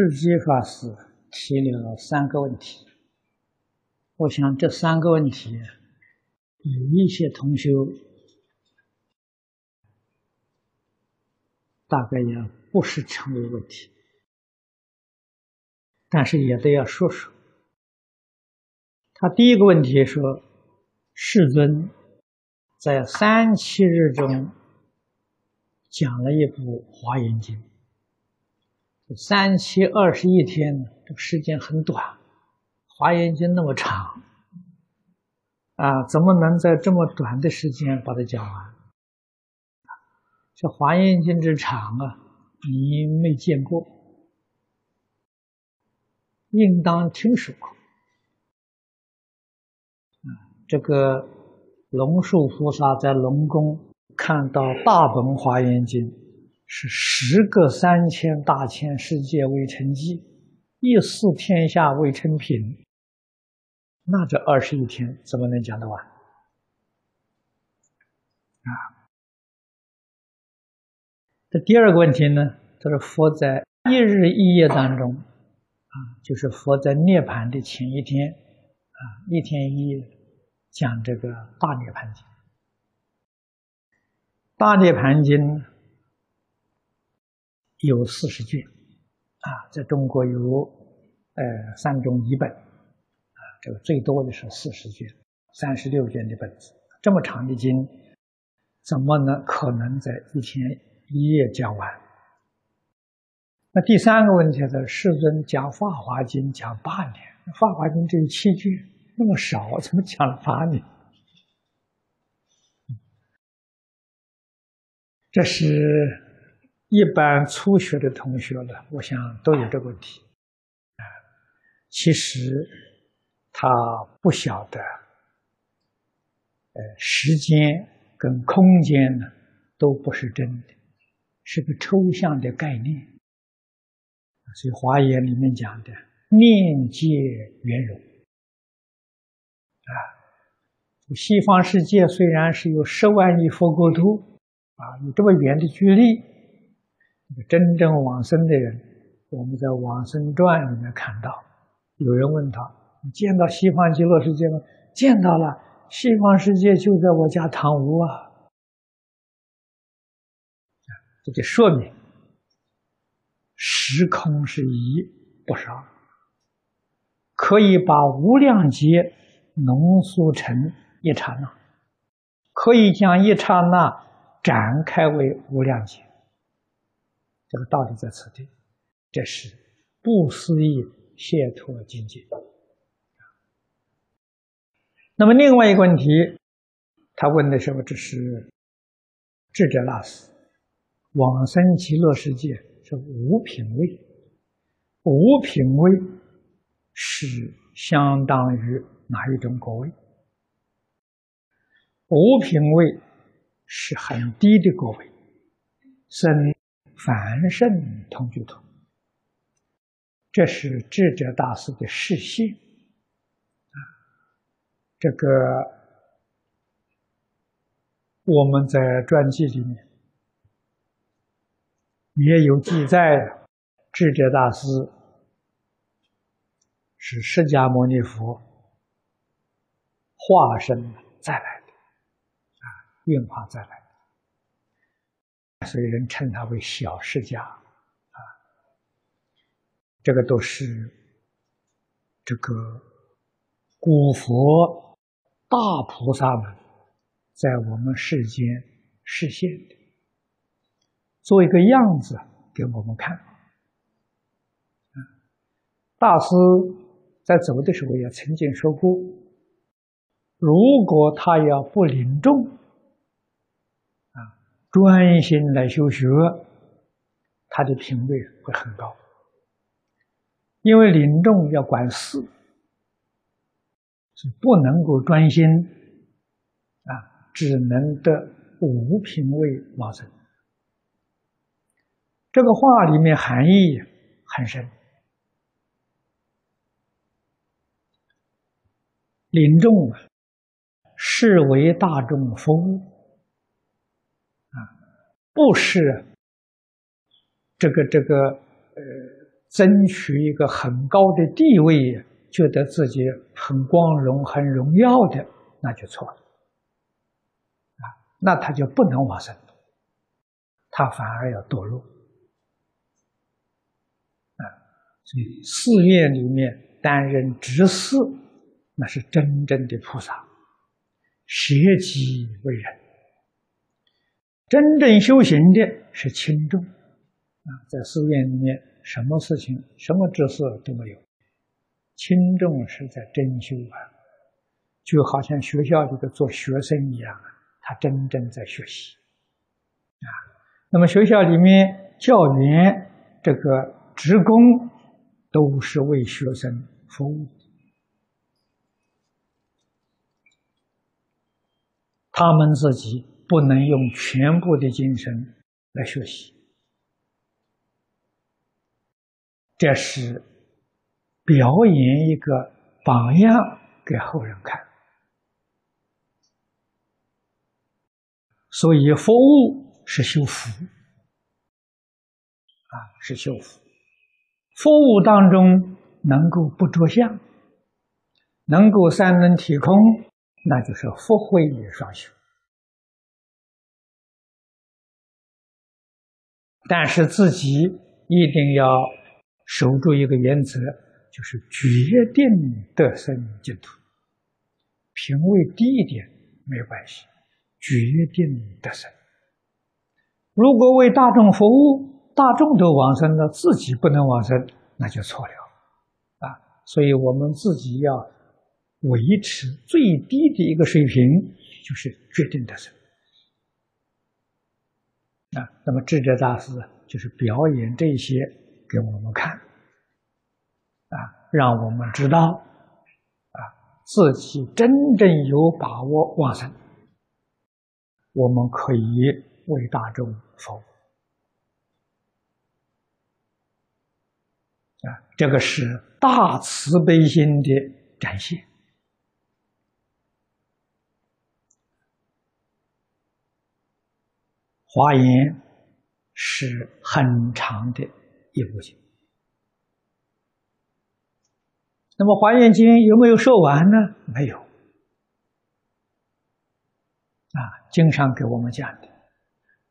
世基法师提了三个问题，我想这三个问题有一些同学大概也不是成为问题，但是也得要说说。他第一个问题说：“世尊在三七日中讲了一部《华严经》。”三七二十一天，这个时间很短，《华严经》那么长，啊，怎么能在这么短的时间把它讲完？这《华严经》之长啊，你没见过，应当听说过。这个龙树菩萨在龙宫看到大本《华严经》。是十个三千大千世界未成寂，一四天下未成品。那这二十一天怎么能讲得完？啊，这第二个问题呢？就是佛在一日一夜当中，啊，就是佛在涅盘的前一天，啊，一天一夜讲这个大涅盘经。大涅盘经。有四十卷，啊，在中国有呃三种译本，啊，这个最多的是四十卷，三十六卷的本子，这么长的经，怎么能可能在一天一夜讲完？那第三个问题是，世尊讲《法华经》讲八年，《法华经》只有七卷，那么少，怎么讲了八年？这是。一般初学的同学呢，我想都有这个问题，啊，其实他不晓得，呃，时间跟空间呢都不是真的，是个抽象的概念。所以《华严》里面讲的“念界圆融”，啊，西方世界虽然是有十万亿佛国土，啊，有这么远的距离。真正往生的人，我们在《往生传》里面看到，有人问他：“你见到西方极乐世界吗？”见到了，西方世界就在我家堂屋啊！这就说明，时空是一，不是二，可以把无量劫浓缩成一刹那，可以将一刹那展开为无量劫。这个道理在此地，这是不思议解脱境界。那么另外一个问题，他问的时候，这是智者大师，往生极乐世界是无品位，无品位是相当于哪一种果位？无品位是很低的果位，生。凡圣同居土，这是智者大师的示现啊。这个我们在传记里面也有记载，智者大师是释迦牟尼佛化身再来的啊，运化再来。所以人称他为小释迦，啊，这个都是这个古佛大菩萨们在我们世间实现的，做一个样子给我们看。大师在走的时候也曾经说过，如果他要不领众。专心来修学，他的品位会很高。因为领众要管事，是不能够专心啊，只能得无品位往生。这个话里面含义很深，领众啊，是为大众服务。不是这个这个呃争取一个很高的地位，觉得自己很光荣、很荣耀的，那就错了。啊，那他就不能往生，他反而要堕落。啊，所以寺院里面担任执事，那是真正的菩萨，舍己为人。真正修行的是轻重。啊，在寺院里面，什么事情、什么知识都没有，轻重是在真修啊，就好像学校里的做学生一样啊，他真正在学习啊。那么学校里面教员、这个职工，都是为学生服务，他们自己不能用全部的精神来学习。这是表演一个榜样给后人看，所以服务是修福啊，是修福。服务当中能够不着相，能够三轮体空，那就是福慧双修。但是自己一定要。守住一个原则，就是决定得生净土。品位低一点没关系，决定得生。如果为大众服务，大众都往生了，自己不能往生，那就错了啊！所以我们自己要维持最低的一个水平，就是决定得生啊。那么智者大师就是表演这些。给我们看，啊，让我们知道，啊，自己真正有把握往生，我们可以为大众服务，啊，这个是大慈悲心的展现。华严是很长的。一部经，那么《华严经》有没有说完呢？没有。啊，经常给我们讲的，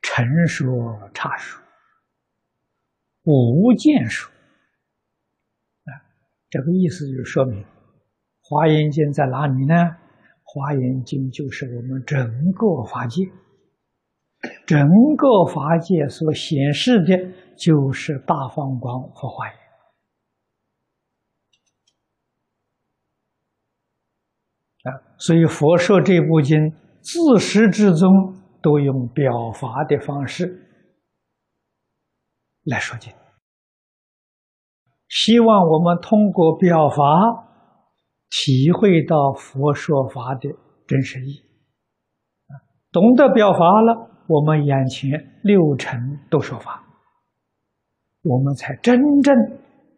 陈说差说，无见说。啊，这个意思就是说明，《华严经》在哪里呢？《华严经》就是我们整个法界。整个法界所显示的，就是大放光佛华严啊。所以佛说这部经，自始至终都用表法的方式来说经，希望我们通过表法体会到佛说法的真实意啊，懂得表法了。我们眼前六尘都说法，我们才真正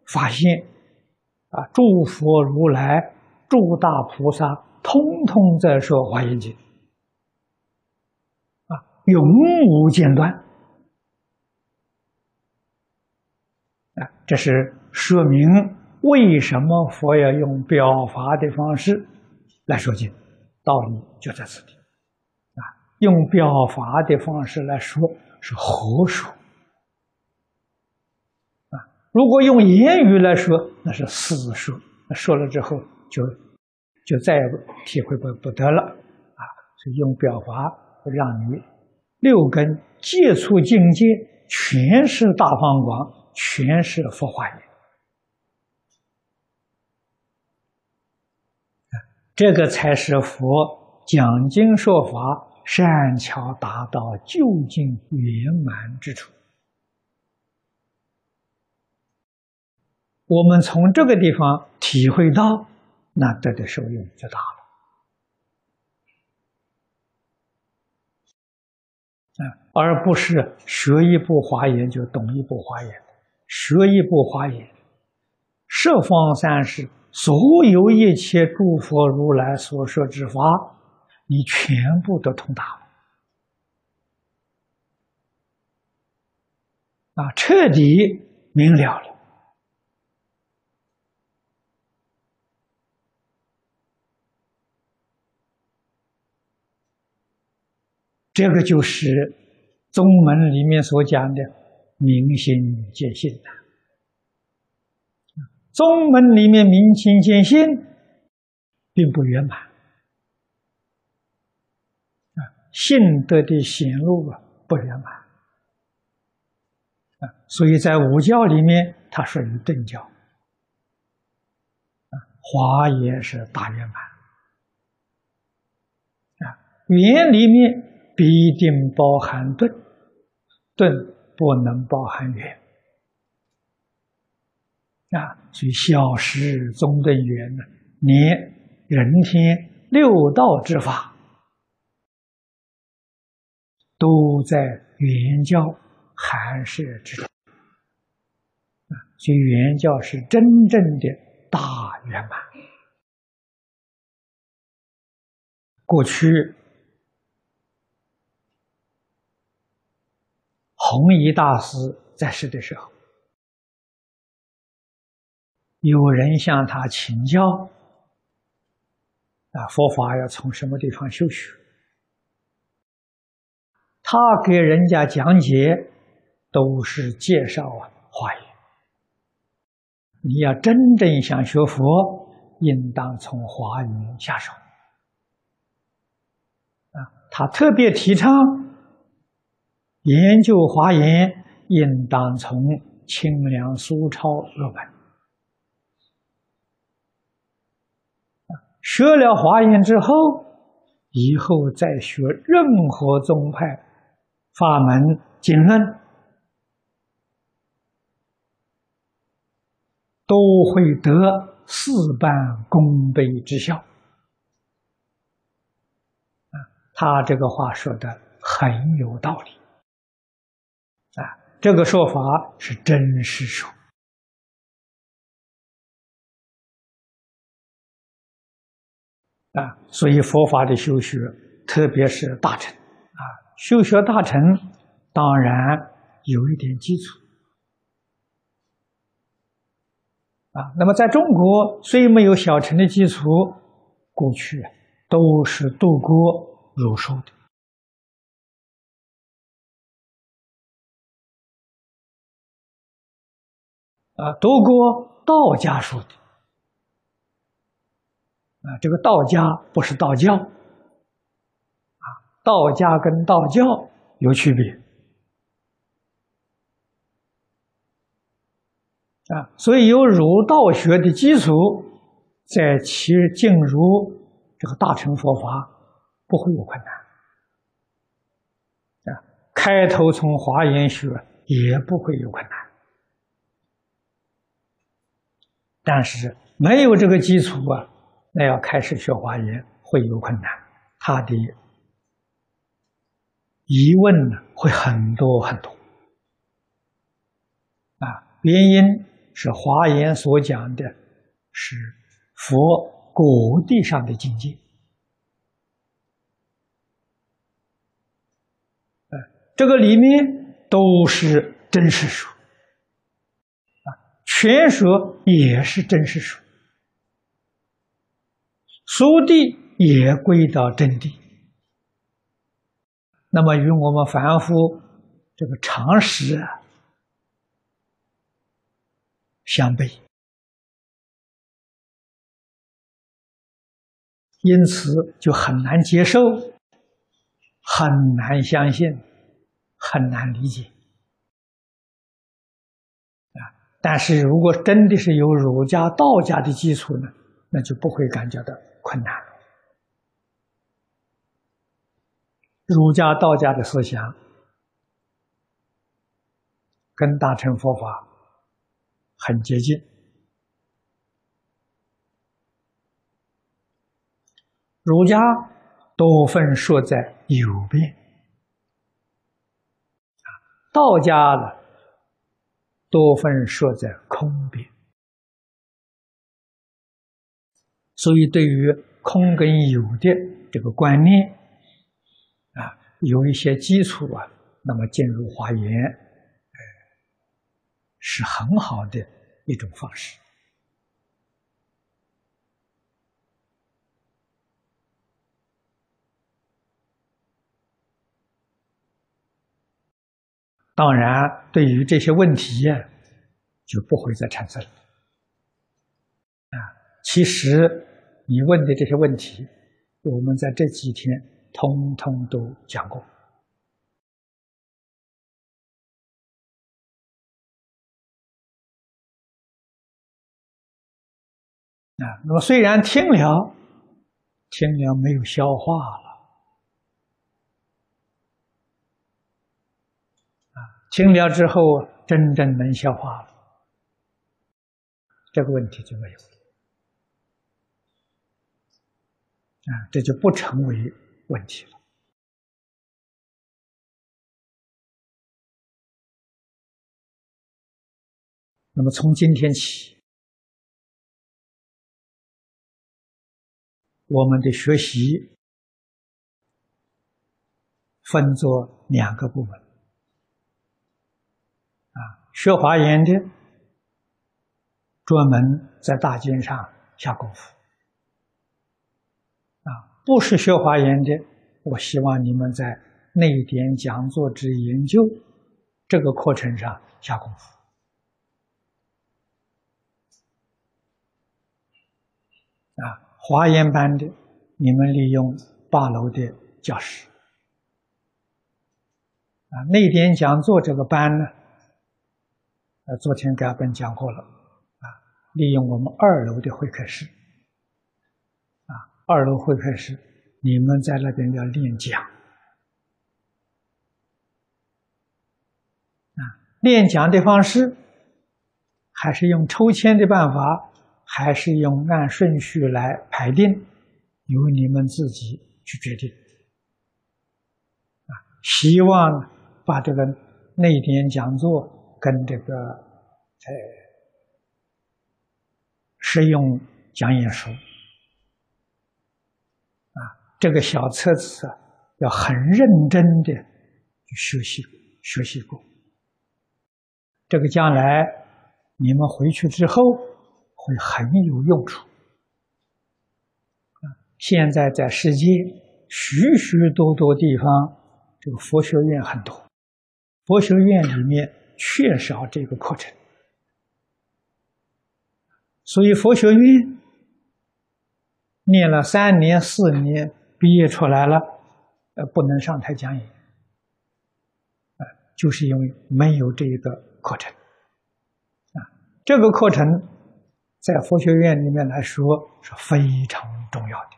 发现啊！诸佛如来、诸大菩萨，通通在说《华严经》啊，永无间断啊！这是说明为什么佛要用表法的方式来说经，道理就在此地。用表法的方式来说是和说啊，如果用言语来说，那是死说。说了之后就就再也体会不不得了啊。所以用表法让你六根接触境界全是大方光，全是佛化言这个才是佛讲经说法。善巧达到究竟圆满之处，我们从这个地方体会到，那得的受用就大了。啊，而不是学一部华严就懂一部华严，学一部华严，十方三世所有一切诸佛如来所说之法。你全部都通达了，啊，彻底明了了。这个就是宗门里面所讲的明心见性的。宗门里面明心见性并不圆满，性德的显露啊不圆满。啊，所以在五教里面，它属于正教。啊，华严是大圆满。啊，圆里面必定包含顿，顿不能包含圆。啊，所以小时中等圆呢，连人天六道之法都在圆教含摄之中。啊，所以圆教是真正的大圆满。过去弘一大师在世的时候。有人向他请教，啊，佛法要从什么地方修学？他给人家讲解，都是介绍啊，华严。你要真正想学佛，应当从华严下手。啊，他特别提倡研究华严，应当从清凉苏超入门。学了华严之后，以后再学任何宗派法门经论，都会得事半功倍之效。啊，他这个话说的很有道理。啊，这个说法是真实说。啊，所以佛法的修学，特别是大乘，修学大成，当然有一点基础，啊，那么在中国虽没有小乘的基础，过去都是度过儒术的，啊，读过道家书的。啊，这个道家不是道教，道家跟道教有区别，啊，所以有儒道学的基础，在其进入这个大乘佛法不会有困难，啊，开头从华严学也不会有困难，但是没有这个基础啊。那要开始学华严会有困难，他的疑问呢会很多很多。啊，原因是华严所讲的是佛果地上的境界，这个里面都是真实说啊，全说也是真实说。苏地也归到真谛，那么与我们凡夫这个常识啊相悖，因此就很难接受，很难相信，很难理解啊！但是如果真的是有儒家、道家的基础呢，那就不会感觉到。困难。儒家、道家的思想跟大乘佛法很接近。儒家多分说在有边，道家呢多分说在空边。所以，对于空跟有的这个观念，有一些基础啊，那么进入华严，呃，是很好的一种方式。当然，对于这些问题就不会再产生了。啊，其实你问的这些问题，我们在这几天通通都讲过。啊，那么虽然听了，听了没有消化了，啊，听了之后真正能消化了，这个问题就没有了，啊，这就不成为问题了。那么从今天起。我们的学习分作两个部分，啊，学华严的专门在大经上下功夫，不是学华严的，我希望你们在内典讲座之研究这个课程上下功夫，啊。华严班的，你们利用八楼的教室啊。内典讲座这个班呢，呃，昨天给阿本讲过了啊。利用我们二楼的会客室，二楼会客室，你们在那边要练讲啊。练讲的方式还是用抽签的办法。还是用按顺序来排定，由你们自己去决定。啊，希望把这个内点讲座跟这个呃使用讲演书，这个小册子要很认真的去学习学习过。这个将来你们回去之后。会很有用处！现在在世界许许多多地方，这个佛学院很多，佛学院里面缺少这个课程，所以佛学院念了三年四年，毕业出来了，呃，不能上台讲演，啊，就是因为没有这一个课程啊，这个课程。在佛学院里面来说是非常重要的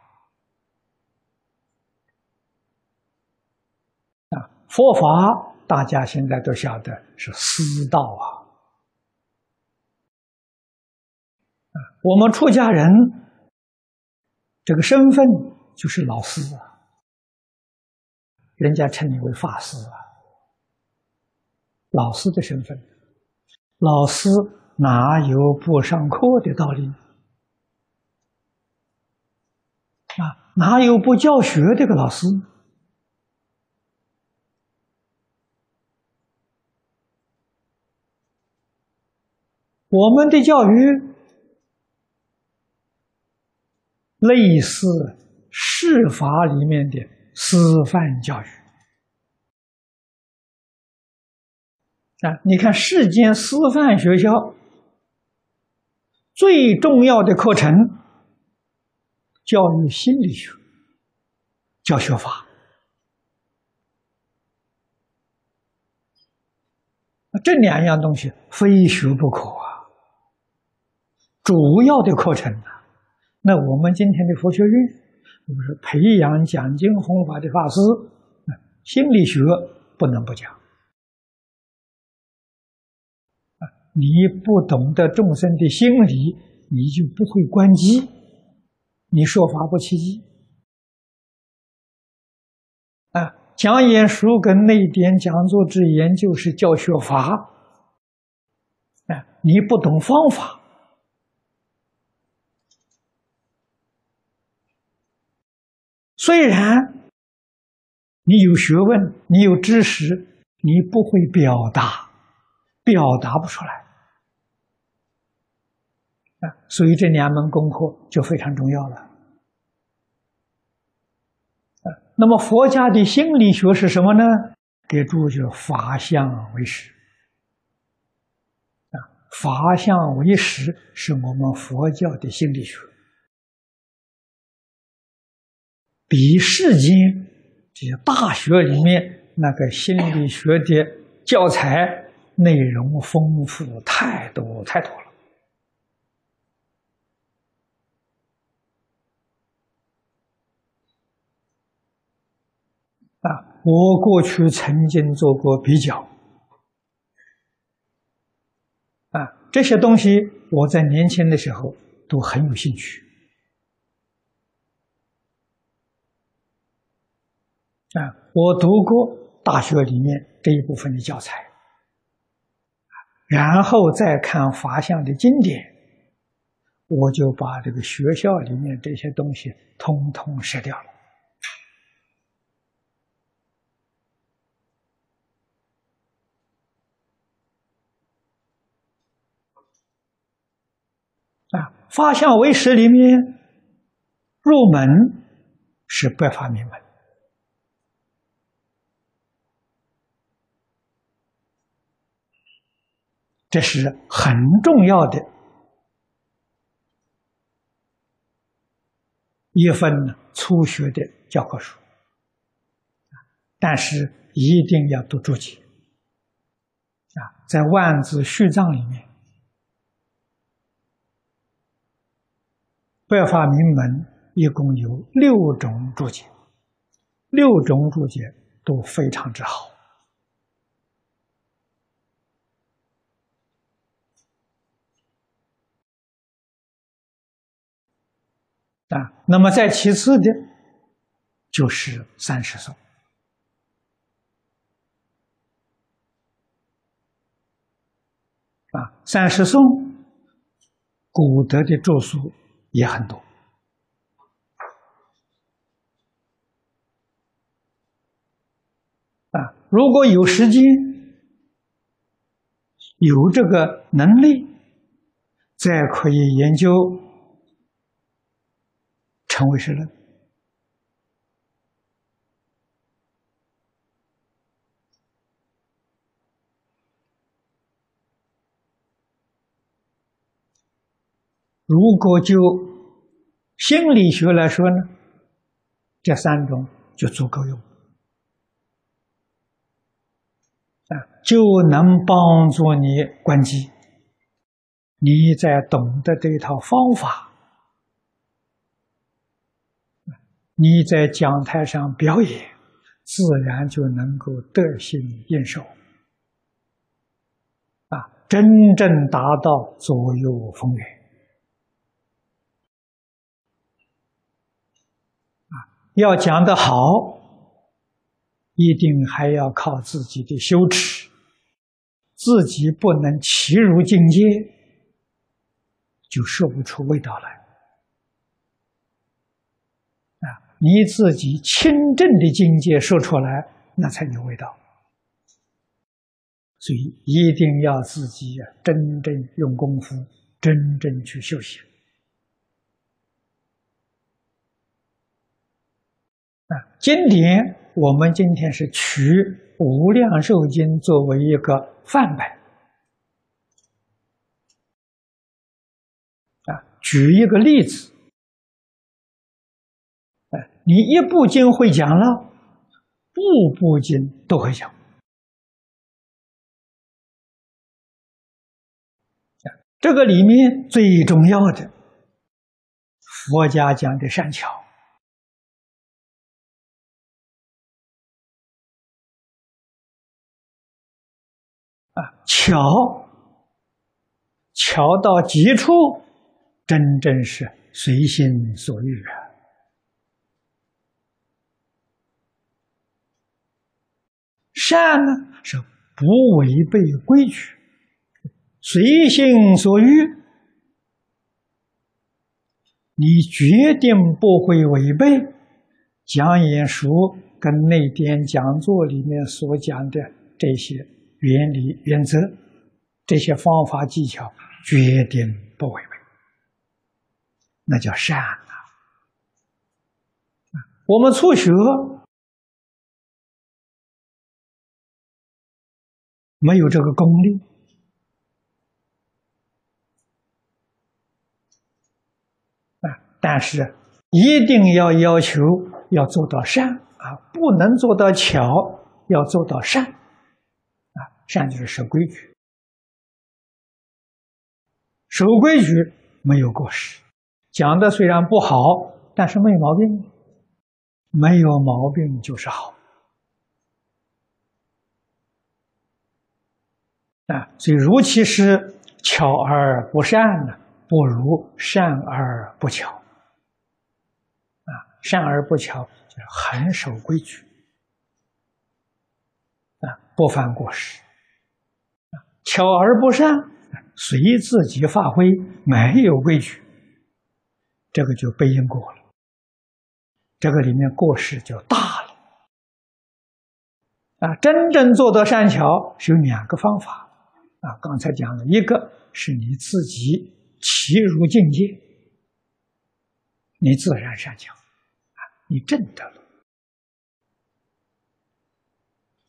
啊！佛法大家现在都晓得是师道啊！啊，我们出家人这个身份就是老师啊，人家称你为法师啊，老师的身份，老师。哪有不上课的道理？啊，哪有不教学的个老师？我们的教育类似释法里面的师范教育。啊，你看世间师范学校。最重要的课程，教育心理学、教学法，这两样东西非学不可啊。主要的课程啊，那我们今天的佛学院，我们是培养讲经弘法的法师，心理学不能不讲。你不懂得众生的心理，你就不会关机，你说法不起机。啊，讲演书跟内典讲座之研究是教学法，啊，你不懂方法，虽然你有学问，你有知识，你不会表达，表达不出来。所以这两门功课就非常重要了。啊，那么佛家的心理学是什么呢？给诸就法相为实啊，法相为实是我们佛教的心理学，比世间这些大学里面那个心理学的教材内容丰富太多太多了。啊，我过去曾经做过比较，啊，这些东西我在年轻的时候都很有兴趣，啊，我读过大学里面这一部分的教材，然后再看法相的经典，我就把这个学校里面这些东西通通舍掉了。啊，法相为识里面入门是百法明门，这是很重要的一份初学的教科书，但是一定要读注解啊，在万字序藏里面。百法明门一共有六种注解，六种注解都非常之好啊。那么再其次的，就是三十颂啊，三十颂古德的著述。也很多啊！如果有时间、有这个能力，再可以研究成为实论。如果就心理学来说呢，这三种就足够用啊，就能帮助你关机。你在懂得这一套方法，你在讲台上表演，自然就能够得心应手啊，真正达到左右逢源。啊要讲得好，一定还要靠自己的修持，自己不能齐入境界，就说不出味道来。啊，你自己清正的境界说出来，那才有味道。所以一定要自己呀，真正用功夫，真正去修行。啊，经典我们今天是取《无量寿经》作为一个范本。啊，举一个例子，你一部经会讲了，步步经都会讲。这个里面最重要的，佛家讲的善巧。啊，巧，巧到极处，真正是随心所欲啊！善呢，是不违背规矩，随心所欲，你决定不会违背讲演书跟那点讲座里面所讲的这些。原理、原则，这些方法技巧，决定不违背，那叫善啊！我们初学，没有这个功力。啊，但是一定要要求要做到善啊，不能做到巧，要做到善啊，善就是守规矩，守规矩没有过失，讲的虽然不好，但是没有毛病，没有毛病就是好。啊，所以如其是巧而不善呢，不如善而不巧。啊，善而不巧，就是很守规矩，啊，不犯过失。巧而不善，随自己发挥，没有规矩，这个就背因果了。这个里面过失就大了。啊，真正做到善巧，是有两个方法。啊，刚才讲了一个是你自己其如境界，你自然善巧，啊，你证得了。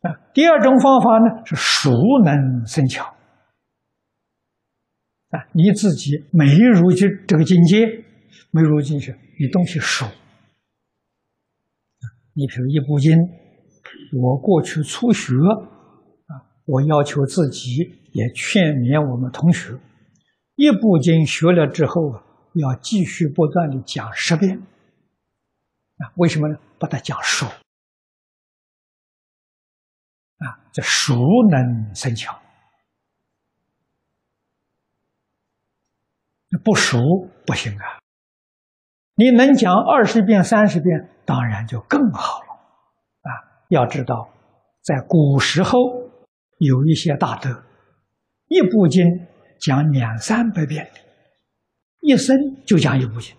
啊，第二种方法呢是熟能生巧，啊，你自己没入这这个境界，没入进去，你东西熟。你比如一部经，我过去初学，我要求自己。也劝勉我们同学，一部经学了之后，要继续不断的讲十遍。啊，为什么呢？把它讲熟。啊，这熟能生巧，不熟不行啊。你能讲二十遍、三十遍，当然就更好了。啊，要知道，在古时候有一些大德。一部经讲两三百遍，一生就讲一部经，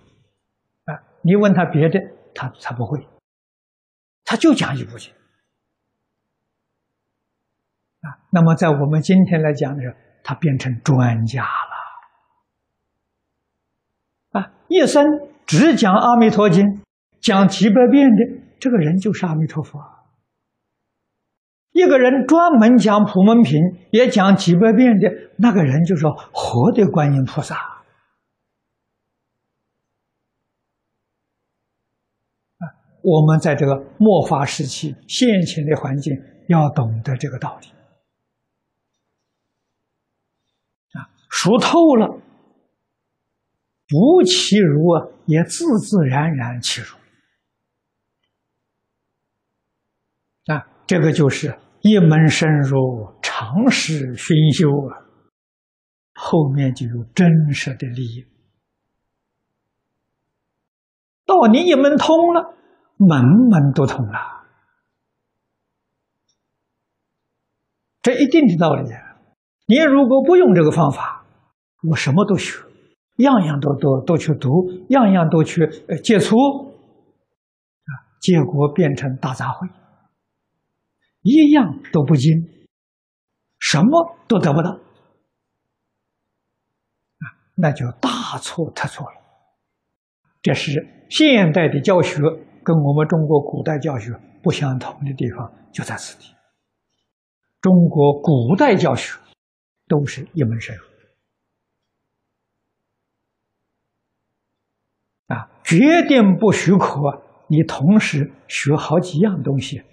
啊！你问他别的，他他不会，他就讲一部经，啊！那么在我们今天来讲的时候，他变成专家了，啊！一生只讲阿弥陀经，讲几百遍的这个人就是阿弥陀佛。一个人专门讲普门品，也讲几百遍的那个人，就说活的观音菩萨。啊，我们在这个末法时期现前的环境，要懂得这个道理。啊，熟透了，不其如啊，也自自然然其如。啊，这个就是。一门深入，长时熏修啊，后面就有真实的利益。到你一门通了，门门都通了，这一定的道理。你如果不用这个方法，我什么都学，样样都都都去读，样样都去呃接触，啊，结果变成大杂烩。一样都不精，什么都得不到，啊，那就大错特错了。这是现代的教学跟我们中国古代教学不相同的地方，就在此地。中国古代教学都是一门深入，啊，决定不许可你同时学好几样东西。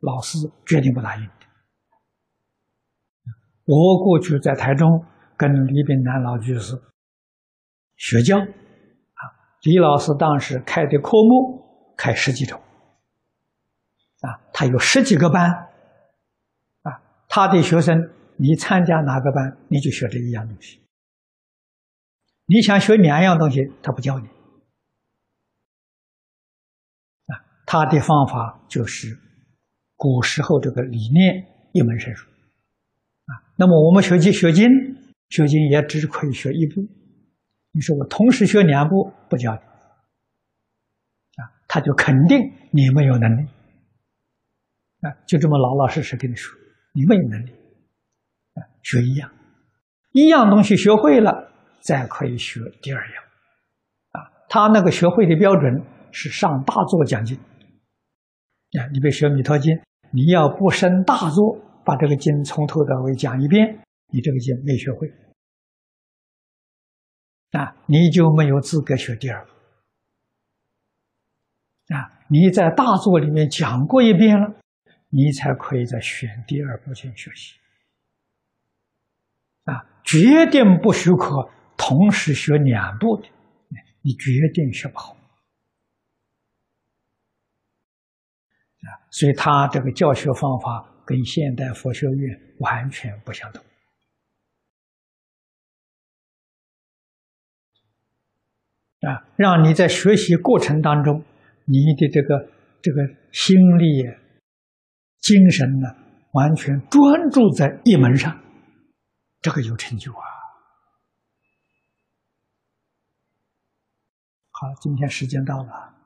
老师决定不答应的。我过去在台中跟李炳南老居士学教，啊，李老师当时开的科目开十几种，啊，他有十几个班，啊，他的学生你参加哪个班，你就学这一样东西。你想学两样东西，他不教你，啊，他的方法就是。古时候这个理念一门深入，啊，那么我们学经学经学经也只可以学一部。你说我同时学两部不教你，啊，他就肯定你没有能力，啊，就这么老老实实跟你说，你没有能力，啊，学一样，一样东西学会了，再可以学第二样，啊，他那个学会的标准是上大座讲经，啊，你别学《弥陀经》。你要不生大作，把这个经从头到尾讲一遍，你这个经没学会，啊，你就没有资格学第二个。啊，你在大作里面讲过一遍了，你才可以再选第二部经学习。啊，决定不许可同时学两部的，你决定学不好。啊，所以他这个教学方法跟现代佛学院完全不相同。啊，让你在学习过程当中。你的这个这个心力、精神呢，完全专注在一门上，这个有成就啊！好，今天时间到了。